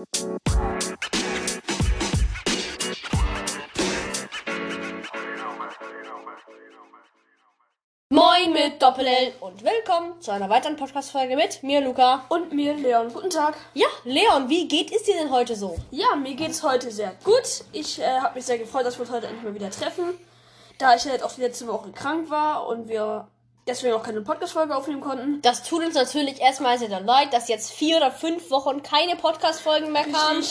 Moin mit Doppel-L und willkommen zu einer weiteren Podcast-Folge mit mir, Luca. Und mir, Leon. Guten Tag. Ja, Leon, wie geht es dir denn heute so? Ja, mir geht es heute sehr gut. Ich äh, habe mich sehr gefreut, dass wir uns heute endlich mal wieder treffen. Da ich halt auch die letzte Woche krank war und wir deswegen auch keine Podcast-Folge aufnehmen konnten. Das tut uns natürlich erstmal sehr leid, dass jetzt vier oder fünf Wochen keine Podcast-Folgen mehr kamen.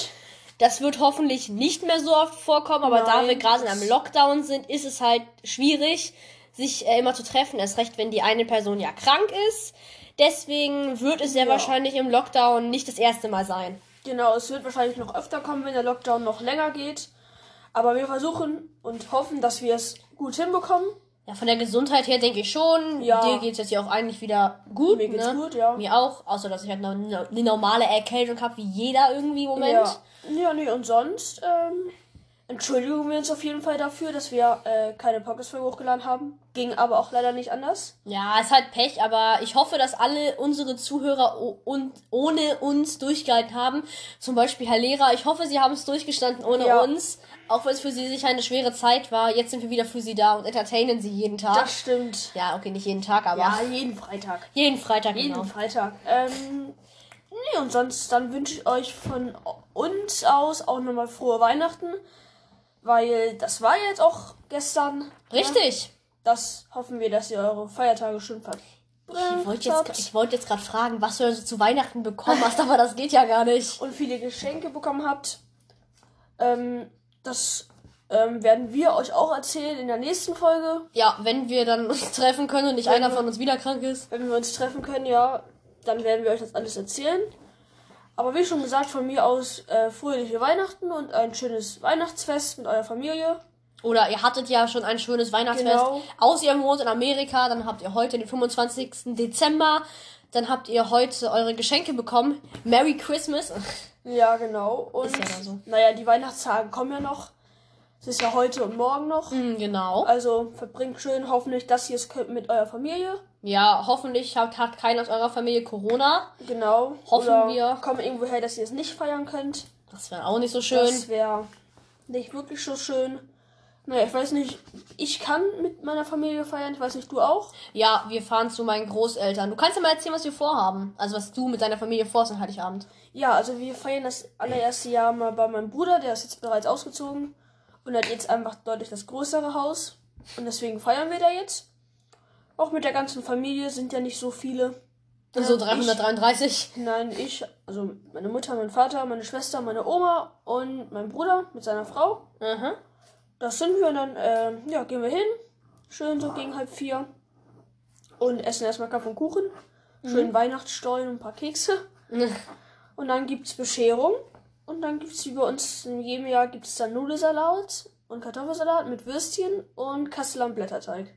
Das wird hoffentlich nicht mehr so oft vorkommen, aber da Nein, wir gerade in einem Lockdown sind, ist es halt schwierig, sich äh, immer zu treffen. Erst recht, wenn die eine Person ja krank ist. Deswegen wird es sehr Ja. wahrscheinlich im Lockdown nicht das erste Mal sein. Genau, es wird wahrscheinlich noch öfter kommen, wenn der Lockdown noch länger geht. Aber wir versuchen und hoffen, dass wir es gut hinbekommen. Ja, von der Gesundheit her denke ich schon. Ja. Dir geht es jetzt ja auch eigentlich wieder gut. Mir geht's ne? gut, ja. Mir auch. Außer, dass ich halt eine eine normale Erkältung habe, wie jeder irgendwie im Moment. Ja, ja nee, und sonst ähm, entschuldigen wir uns auf jeden Fall dafür, dass wir äh, keine Podcast-Folge hochgeladen haben. Ging aber auch leider nicht anders. Ja, ist halt Pech, aber ich hoffe, dass alle unsere Zuhörer und ohne uns durchgehalten haben. Zum Beispiel Herr Lehrer, ich hoffe, Sie haben es durchgestanden ohne Ja. uns. Auch wenn es für Sie sicher eine schwere Zeit war. Jetzt sind wir wieder für Sie da und entertainen Sie jeden Tag. Das stimmt. ja, okay, nicht jeden Tag, aber Ja, jeden Freitag. jeden Freitag Jeden genau. Freitag. Ähm, nee, und sonst dann wünsche ich euch von uns aus auch nochmal frohe Weihnachten. Weil das war jetzt auch gestern. Ja, Richtig. das hoffen wir, dass ihr eure Feiertage schön verbringt. Ich wollte jetzt, ich wollte jetzt gerade fragen, was du also zu Weihnachten bekommen hast, aber das geht ja gar nicht. und viele Geschenke bekommen habt. Ähm, das ähm, werden wir euch auch erzählen in der nächsten Folge. Ja, wenn wir dann uns treffen können und nicht Wenn einer von uns wieder krank ist. Wenn wir uns treffen können, ja, dann werden wir euch das alles erzählen. Aber wie schon gesagt, von mir aus äh, fröhliche Weihnachten und ein schönes Weihnachtsfest mit eurer Familie. Oder ihr hattet ja schon ein schönes Weihnachtsfest. Genau. Außer ihr wohnt in Amerika, dann habt ihr heute den 25. Dezember. Dann habt ihr heute eure Geschenke bekommen. Merry Christmas. Ja, genau. Und Ist ja so. naja, die Weihnachtstage kommen ja noch. Es ist ja heute und morgen noch. Hm, genau. Also verbringt schön hoffentlich, dass ihr es könnt mit eurer Familie. Ja, hoffentlich hat, hat keiner aus eurer Familie Corona. Genau. Hoffen Oder wir. kommt irgendwo her, dass ihr es nicht feiern könnt. Das wäre auch nicht so schön. Das wäre nicht wirklich so schön. Naja, ich weiß nicht, ich kann mit meiner Familie feiern, ich weiß nicht, du auch. Ja, wir fahren zu meinen Großeltern. Du kannst ja mal erzählen, was wir vorhaben. Also was du mit deiner Familie vorhast an Heiligabend. Ja, also wir feiern das allererste Jahr mal bei meinem Bruder, der ist jetzt bereits ausgezogen. Und hat jetzt einfach deutlich das größere Haus. Und deswegen feiern wir da jetzt. Auch mit der ganzen Familie sind ja nicht so viele. So Ähm, 333. Ich, nein, ich, also meine Mutter, mein Vater, meine Schwester, meine Oma und mein Bruder mit seiner Frau. Mhm. Das sind wir und dann, äh, ja, gehen wir hin. Schön so gegen halb vier. Und essen erstmal Kaffee und Kuchen. Schön Weihnachtsstollen und ein paar Kekse. Und dann gibt's Bescherung. Und dann gibt's wie bei uns in jedem Jahr gibt's dann Nudelsalat und Kartoffelsalat mit Würstchen und Kastelan Blätterteig.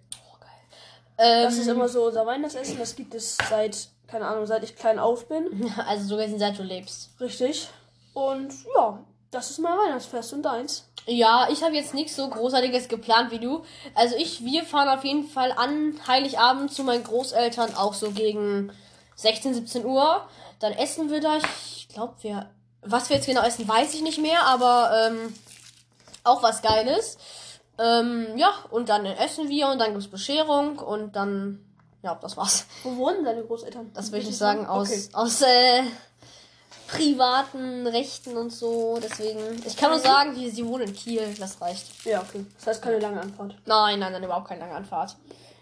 Ähm, Das ist immer so unser Weihnachtsessen. Das gibt es seit, keine Ahnung, seit ich klein auf bin. also sogar seit du lebst. Richtig. Und ja, das ist mein Weihnachtsfest und deins. Ja, ich habe jetzt nichts so Großartiges geplant wie du. Also ich, wir fahren auf jeden Fall an Heiligabend zu meinen Großeltern, auch so gegen 16, 17 Uhr. Dann essen wir da. Ich glaube, wir. Was wir jetzt genau essen, weiß ich nicht mehr, aber ähm, auch was Geiles. Ähm, ja, und dann essen wir und dann gibt's Bescherung und dann. Ja, das war's. Wo wohnen deine Großeltern? Das will ich nicht sagen, aus, Okay. aus äh, privaten Rechten und so. Deswegen. Ich kann nur sagen, die, sie wohnen in Kiel, das reicht. Ja, okay. Das heißt keine lange Antwort. Nein, nein, nein, überhaupt keine lange Anfahrt.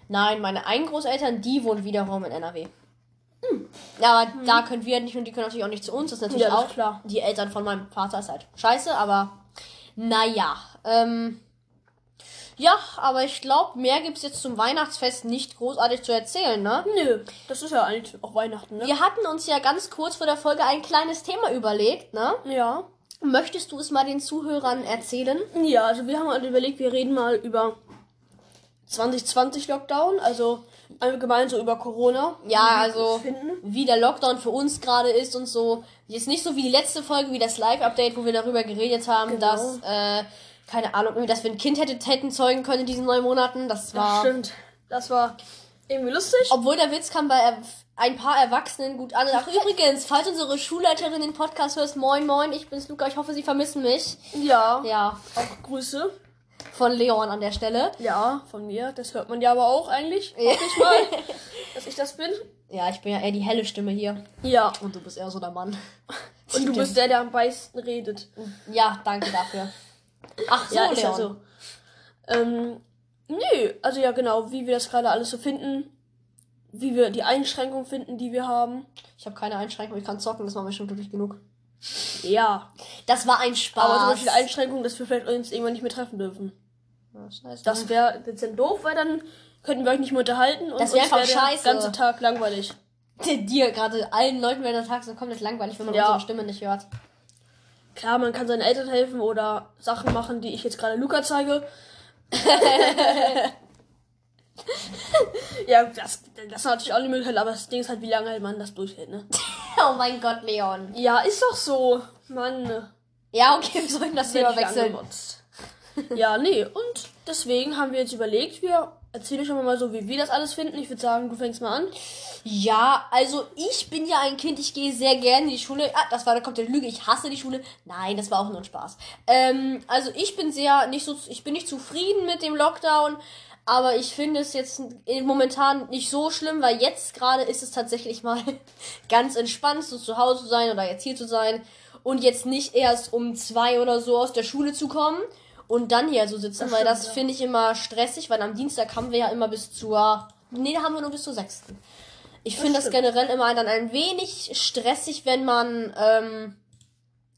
Nein, meine einen Großeltern, die wohnen wiederum in NRW. Ja, aber da können wir nicht und die können natürlich auch nicht zu uns. Das ist natürlich Ja, das auch ist klar. Die Eltern von meinem Vater ist halt scheiße, aber naja. Ähm, ja, aber ich glaube, mehr gibt's jetzt zum Weihnachtsfest nicht großartig zu erzählen, ne? Nö, das ist ja eigentlich auch Weihnachten, ne? Wir hatten uns ja ganz kurz vor der Folge ein kleines Thema überlegt, ne? Ja. Möchtest du es mal den Zuhörern erzählen? Ja, also wir haben halt überlegt, wir reden mal über 2020 Lockdown, also allgemein so über Corona. Ja, also es wie der Lockdown für uns gerade ist und so. Jetzt nicht so wie die letzte Folge, wie das Live-Update, wo wir darüber geredet haben, Genau. dass, äh, keine Ahnung, dass wir ein Kind hätte, hätten zeugen können in diesen neun Monaten. Das Das war. stimmt. Das war irgendwie lustig. Obwohl der Witz kam bei, ein paar Erwachsenen gut an. Ach, übrigens, falls unsere Schulleiterin den Podcast hört, moin, moin, ich bin's Luca, ich hoffe, Sie vermissen mich. Ja. Ja, Auch Grüße. von Leon an der Stelle. Ja, von mir. Das hört man ja aber auch eigentlich. Hoffe ich mal, dass ich das bin. Ja, ich bin ja eher die helle Stimme hier. Ja. Und du bist eher so der Mann. Und du bist der, der am meisten redet. Ja, danke dafür. Ach so, ja, Leon. ist ja so. Ähm, nö, also ja genau, wie wir das gerade alles so finden. Wie wir die Einschränkungen finden, die wir haben. Ich habe keine Einschränkung, ich kann zocken, das war mir schon glücklich genug. Ja. Das war ein Spaß. Aber zum Beispiel Einschränkungen, dass wir vielleicht uns irgendwann nicht mehr treffen dürfen. Das wäre dezent doof, weil dann könnten wir euch nicht mehr unterhalten. Und Das wär uns einfach der scheiße. ganze Tag langweilig. dir gerade allen Leuten während der Tag so komplett langweilig, wenn man Ja. unsere Stimme nicht hört. Klar, man kann seinen Eltern helfen oder Sachen machen, die ich jetzt gerade Luca zeige. ja, das, das ist natürlich auch eine Möglichkeit, aber das Ding ist halt, wie lange halt man das durchhält, ne? Oh mein Gott, Leon. Ja, ist doch so. Mann. Ja, okay, wir sollten das Thema wechseln. ja, nee, und deswegen haben wir jetzt überlegt, wir erzählen euch mal so, wie wir das alles finden. Ich würde sagen, du fängst mal an. Ja, also ich bin ja ein Kind, ich gehe sehr gerne in die Schule. Ah, das war eine komplette Lüge, ich hasse die Schule. Nein, das war auch nur ein Spaß. Ähm, also ich bin sehr nicht so, ich bin nicht zufrieden mit dem Lockdown, aber ich finde es jetzt momentan nicht so schlimm, weil jetzt gerade ist es tatsächlich mal ganz entspannt, so zu Hause zu sein oder jetzt hier zu sein und jetzt nicht erst um zwei oder so aus der Schule zu kommen und dann hier so sitzen, Das weil das ja. finde ich immer stressig, weil am Dienstag haben wir ja immer bis zur, nee, da haben wir nur bis zur sechsten. Ich finde das generell immer dann ein wenig stressig, wenn man ähm,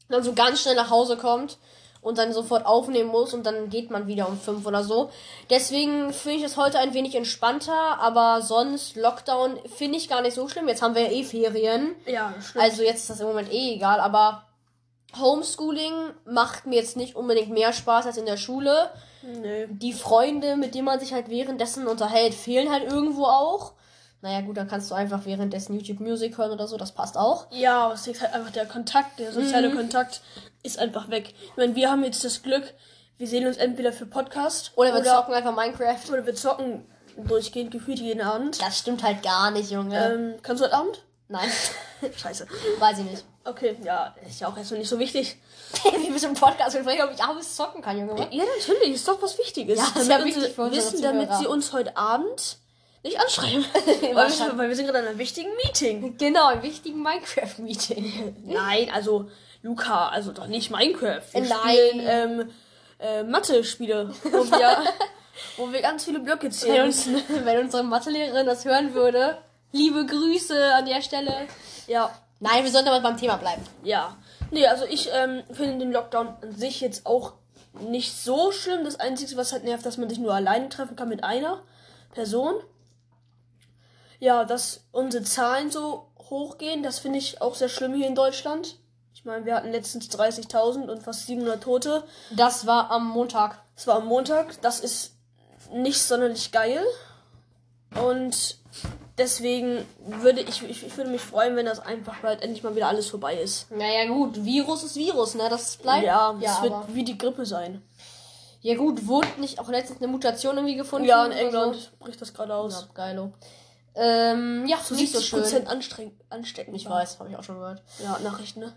dann so ganz schnell nach Hause kommt und dann sofort aufnehmen muss und dann geht man wieder um fünf oder so. Deswegen finde ich es heute ein wenig entspannter, aber sonst Lockdown finde ich gar nicht so schlimm. Jetzt haben wir ja eh Ferien. Ja, stimmt. Also jetzt ist das im Moment eh egal, aber Homeschooling macht mir jetzt nicht unbedingt mehr Spaß als in der Schule. Nö. Die Freunde, mit denen man sich halt währenddessen unterhält, fehlen halt irgendwo auch. Naja, gut, dann kannst du einfach währenddessen YouTube Music hören oder so, das passt auch. Ja, aber es ist halt einfach der Kontakt, der soziale Mhm. Kontakt ist einfach weg. Ich meine, wir haben jetzt das Glück, wir sehen uns entweder für Podcast Oder wir oder, zocken einfach Minecraft. oder wir zocken durchgehend gefühlt jeden Abend. Das stimmt halt gar nicht, Junge. Ähm, kannst du heute Abend? Nein, Scheiße. weiß ich nicht. Okay, ja, ist ja auch erstmal nicht so wichtig. Wie bist du im Podcast gefragt, ob ich abends zocken kann, Junge. Ja, natürlich, ist doch was Wichtiges. Ja, ist damit ja wichtig für unsere wissen, damit Zuhörer. sie uns heute Abend nicht anschreiben. weil, wir, weil wir sind gerade in einem wichtigen Meeting. Genau, im wichtigen Minecraft-Meeting. Nein, also Luca, also doch nicht Minecraft. Wir Nein. spielen ähm, äh, Mathe-Spiele, wo wir, wo wir ganz viele Blöcke Wenn, zählen uns, müssen. wenn unsere Mathelehrerin das hören würde, liebe Grüße an der Stelle. Ja, Nein, wir sollten aber beim Thema bleiben. ja. Nee, also ich ähm, finde den Lockdown an sich jetzt auch nicht so schlimm. Das Einzige, was halt nervt, dass man sich nur alleine treffen kann mit einer Person. Ja, dass unsere Zahlen so hochgehen, das finde ich auch sehr schlimm hier in Deutschland. Ich meine, wir hatten letztens 30.000 und fast 700 Tote. Das war am Montag. Es war am Montag. Das ist nicht sonderlich geil. Und deswegen würde ich, ich, ich würde mich freuen, wenn das einfach bald endlich mal wieder alles vorbei ist. Naja, gut, Virus ist Virus, ne? Das bleibt. Ja, ja, es wird wie die Grippe sein. ja gut, wurde nicht auch letztens eine Mutation irgendwie gefunden? Ja, in England So? bricht das gerade aus. Ja, geilo. Ähm, ja, Zu nicht so schön. 70% anstrengend, ansteckend. Ich weiß, habe ich auch schon gehört. Ja, Nachrichten, ne?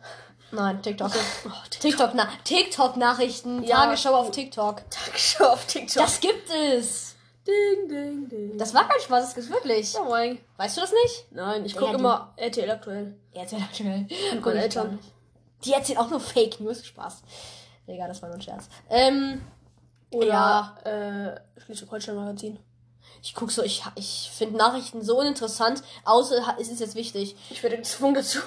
Nein, TikTok. Oh, TikTok, na, TikTok-Nachrichten, Ja. Tagesschau auf TikTok. Tagesschau auf TikTok. Das gibt es. Ding, ding, ding. Das war kein Spaß, das gibt's wirklich. oh mein. Weißt du das nicht? Nein, ich Ja, gucke die- immer RTL aktuell. Ja, erzähl aktuell. Mit meinen Eltern. Die erzählen auch nur Fake News. Spaß. Egal, das war nur ein Scherz. Ähm, Oder Ja. äh, Schleswig-Holstein-Magazin. ich guck so, ich, ich finde Nachrichten so uninteressant, außer es ist jetzt wichtig. Ich werde gezwungen dazu.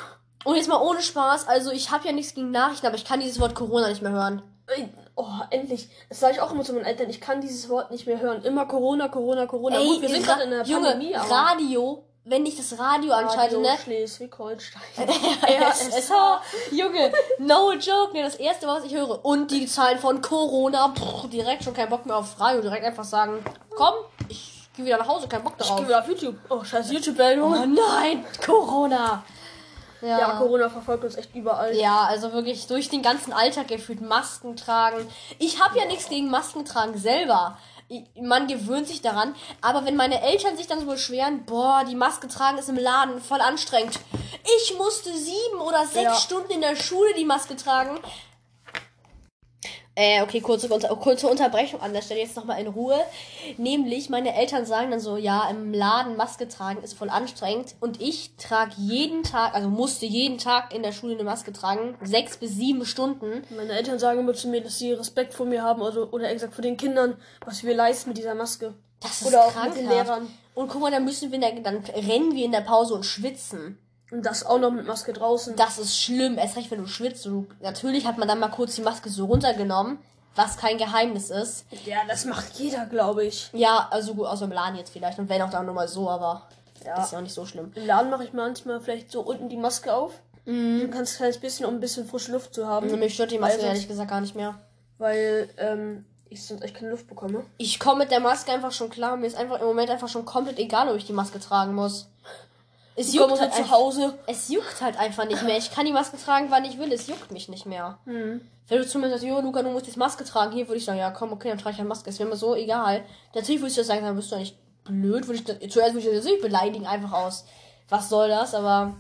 Und jetzt mal ohne Spaß, also ich habe ja nichts gegen Nachrichten, aber ich kann dieses Wort Corona nicht mehr hören. Ey, Oh, endlich. Das sage ich auch immer zu meinen Eltern. Ich kann dieses Wort nicht mehr hören. Immer Corona, Corona, Corona. Gut, wir sind Ra- gerade in der Junge, Pandemie, Radio, wenn ich das Radio, anschalte, Radio ne? Schleswig-Holstein. RSH. Junge, no joke, ne, das erste, was ich höre. Und die Zahlen von Corona, pff, direkt schon kein Bock mehr auf Radio, direkt einfach sagen, komm, ich gehe wieder nach Hause, kein Bock Ich darauf. gehe wieder auf YouTube. Oh, scheiß YouTube-Meldung. Oh nein, Corona. Ja. Ja, Corona verfolgt uns echt überall. Ja, also wirklich durch den ganzen Alltag gefühlt Masken tragen. Ich habe ja nichts gegen Masken tragen selber. ich- man gewöhnt sich daran. Aber wenn meine Eltern sich dann so beschweren, boah, die Maske tragen ist im Laden voll anstrengend. Ich musste sieben oder sechs Ja. Stunden in der Schule die Maske tragen. Äh, okay, kurze, kurze Unterbrechung an der Stelle jetzt nochmal in Ruhe. Nämlich, meine Eltern sagen dann so, ja, im Laden Maske tragen ist voll anstrengend. Und ich trage jeden Tag, also musste jeden Tag in der Schule eine Maske tragen. Sechs bis sieben Stunden. Meine Eltern sagen immer zu mir, dass sie Respekt vor mir haben, also, oder exakt vor den Kindern, was wir leisten mit dieser Maske. Das ist Oder auch mit krankhaft. den Lehrern. Und guck mal, dann müssen wir, in der, dann rennen wir in der Pause und schwitzen. Und das auch noch mit Maske draußen. Das ist schlimm, erst recht, wenn du schwitzt. Du, natürlich hat man dann mal kurz die Maske so runtergenommen, was kein Geheimnis ist. Ja, das macht jeder, glaube ich. Ja, also gut, außer im Laden jetzt vielleicht. Und wenn auch dann nur mal so, aber Ja. ist ja auch nicht so schlimm. Im Laden mache ich manchmal vielleicht so unten die Maske auf. Mhm. Du kannst ein kleines bisschen, um ein bisschen frische Luft zu haben. Mich stört die Maske ehrlich gesagt gar nicht mehr. Weil ähm, ich sonst echt keine Luft bekomme. Ich komme mit der Maske einfach schon klar. Mir ist einfach im Moment einfach schon komplett egal, ob ich die Maske tragen muss. Es juckt, halt zu einfach, Hause. es juckt halt einfach nicht mehr. Ich kann die Maske tragen, wann ich will. Es juckt mich nicht mehr. Hm. Wenn du zu mir sagst, jo, Luca, du musst jetzt Maske tragen, hier würde ich sagen, ja, komm, okay, dann trage ich eine Maske. Ist mir immer so egal. Natürlich würde ich das sagen, dann bist du ja nicht blöd. Würde ich zuerst würde ich das nicht beleidigen, einfach aus. Was soll das? Aber.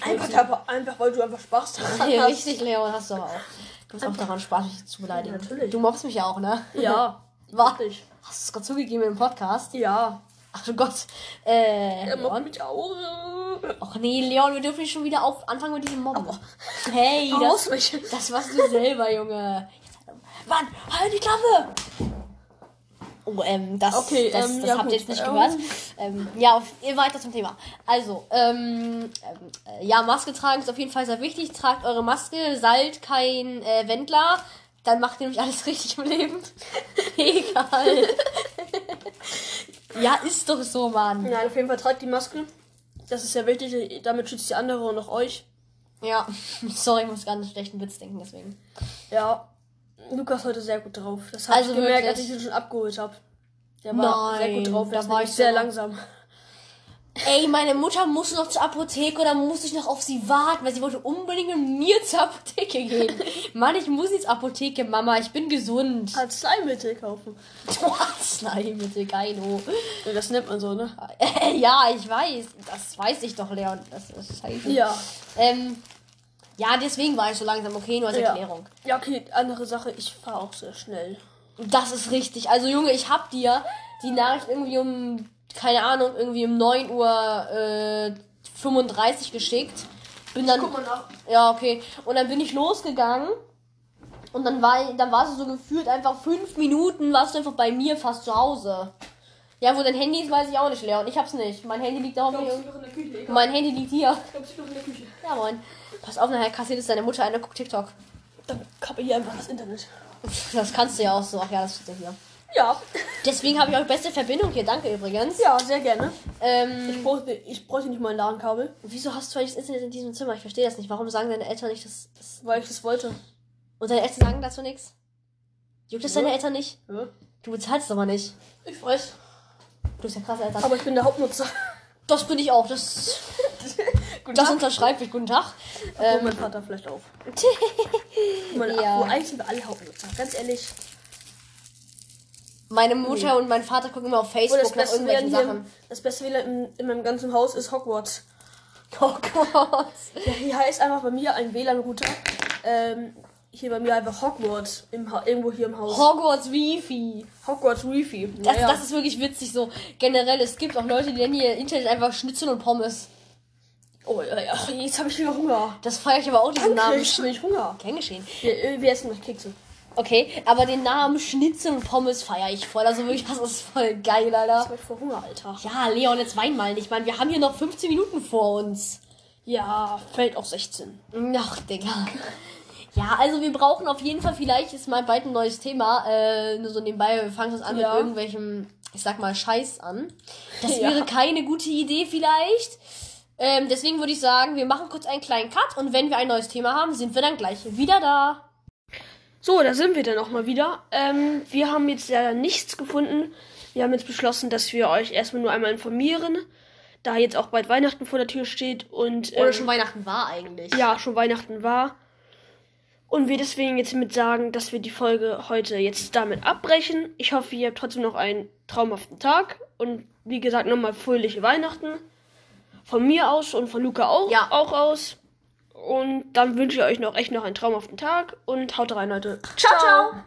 Einfach, sie- einfach, einfach, weil du einfach Spaß daran Ja, hast. richtig, Leon, hast du aber auch. Du hast auch daran Spaß, mich zu beleidigen. Ja, natürlich. Du mobbst mich ja auch, ne? Ja. Wirklich. Hast du es gerade zugegeben im Podcast? Ja. Ach du Gott. Äh, Er mobbt mich auch. Och nee, Leon, wir dürfen nicht schon wieder auf anfangen mit diesem Mobben. Hey, das, das warst du selber, Junge. Mann, halt die Klappe! Oh, ähm, das, Okay, das, ähm, das ja, habt ihr jetzt nicht Ähm. gehört. Ähm, ja, auf, weiter zum Thema. Also, ähm, ähm, äh, ja, Maske tragen ist auf jeden Fall sehr wichtig. Tragt eure Maske, seid kein äh, Wendler. Dann macht ihr nämlich alles richtig im Leben. Egal. Ja, ist doch so, Mann. Nein, auf jeden Fall tragt die Maske. Das ist sehr wichtig. Damit schützt die andere und auch euch. Ja, sorry, ich muss gerade einen schlechten Witz denken, deswegen. Ja. Lukas heute sehr gut drauf. Das habe Also ich gemerkt, wirklich? als ich ihn schon abgeholt habe. Der war sehr Nein, gut drauf. Da war ich sehr langsam. Ey, meine Mutter musste noch zur Apotheke oder musste ich noch auf sie warten, weil sie wollte unbedingt mit mir zur Apotheke gehen. Mann, ich muss jetzt Apotheke, Mama, ich bin gesund. Arzneimittel kaufen. Arzneimittel, geilo. Ja, Das nennt man so, ne? Ja, ich weiß. Das weiß ich doch, Leon. Das ist scheiße. Ja. Ähm, ja, deswegen war ich so langsam. Okay, nur als Ja. Erklärung. Ja, okay, andere Sache. Ich fahre auch sehr schnell. Das ist richtig. Also, Junge, ich hab dir die Nachricht irgendwie um, keine Ahnung, irgendwie um 9 Uhr äh, 35 geschickt. Bin dann. Guck mal nach. Ja, okay. Und dann bin ich losgegangen. Und dann war, dann war es so gefühlt einfach fünf Minuten, warst du einfach bei mir fast zu Hause. Ja, wo dein Handy ist, weiß ich auch nicht, Leon. Ich hab's nicht. Mein Handy liegt da Ich hoffentlich. Mein Handy liegt hier. Ich glaube, sie noch in der Küche. Ja, moin. Pass auf, nachher kassiert es deine Mutter eine, guckt TikTok. Dann kappe ich einfach das Internet. Das kannst du ja auch so. Ach ja, das steht ja hier. Ja. Deswegen habe ich euch beste Verbindung hier. Danke übrigens. Ja, sehr gerne. Ähm, Ich bräuchte, ich bräuchte nicht mal ein LAN-Kabel, wieso hast du eigentlich das Internet in diesem Zimmer? Ich verstehe das nicht. Warum sagen deine Eltern nicht das? das weil ich das wollte. und deine Eltern sagen dazu nichts? Juckt das Ja. deine Eltern nicht? Ja. Du bezahlst aber nicht. Ich weiß. Du bist ja krass, Eltern. Aber ich bin der Hauptnutzer. Das bin ich auch. Das, das unterschreibe ich. Guten Tag. Ähm, mein Vater vielleicht auch. Meine Ja. ja. eigentlich sind wir alle Hauptnutzer. Ganz ehrlich. Meine Mutter und mein Vater gucken immer auf Facebook das nach beste irgendwelchen Sachen. das beste WLAN in, in meinem ganzen Haus ist Hogwarts. Gott. Ja, hier heißt einfach bei mir ein WLAN-Router. Ähm, hier bei mir einfach Hogwarts. Im ha irgendwo hier im Haus. Hogwarts Wifi. Hogwarts Wifi. Das, Naja. das ist wirklich witzig so. Generell, es gibt auch Leute, die nennen ihr Internet einfach Schnitzel und Pommes. oh, ja, ja. Jetzt habe ich wieder Hunger. Das feiere ich aber auch, diesen Danke, Namen. ich habe Hunger. Gern geschehen. Wir, äh, wir essen noch Kekse. Okay, aber den Namen Schnitzel und Pommes feiere ich voll. Also wirklich, das ist voll geil, Ich Alter. habe vor Hunger, Alter. Ja, Leon, jetzt wein mal nicht. Ich meine, wir haben hier noch 15 Minuten vor uns. Ja, fällt auf 16. Ach, Digga. Ja, also wir brauchen auf jeden Fall, vielleicht ist mal bald ein neues Thema. Äh, nur so nebenbei, wir fangen das an Ja. mit irgendwelchem, ich sag mal, Scheiß an. Das Ja. wäre keine gute Idee vielleicht. Ähm, deswegen würde ich sagen, wir machen kurz einen kleinen Cut und wenn wir ein neues Thema haben, sind wir dann gleich wieder da. So, da sind wir dann auch mal wieder. Ähm, wir haben jetzt leider nichts gefunden. Wir haben jetzt beschlossen, dass wir euch erstmal nur einmal informieren, da jetzt auch bald Weihnachten vor der Tür steht und. Oder ähm, schon Weihnachten war eigentlich. Ja, schon Weihnachten war. Und wir deswegen jetzt mit sagen, dass wir die Folge heute jetzt damit abbrechen. Ich hoffe, ihr habt trotzdem noch einen traumhaften Tag. Und wie gesagt, nochmal fröhliche Weihnachten. Von mir aus und von Luca auch, ja. auch aus. Und dann wünsche ich euch noch echt noch einen traumhaften Tag und haut rein, Leute. Ciao, ciao. ciao.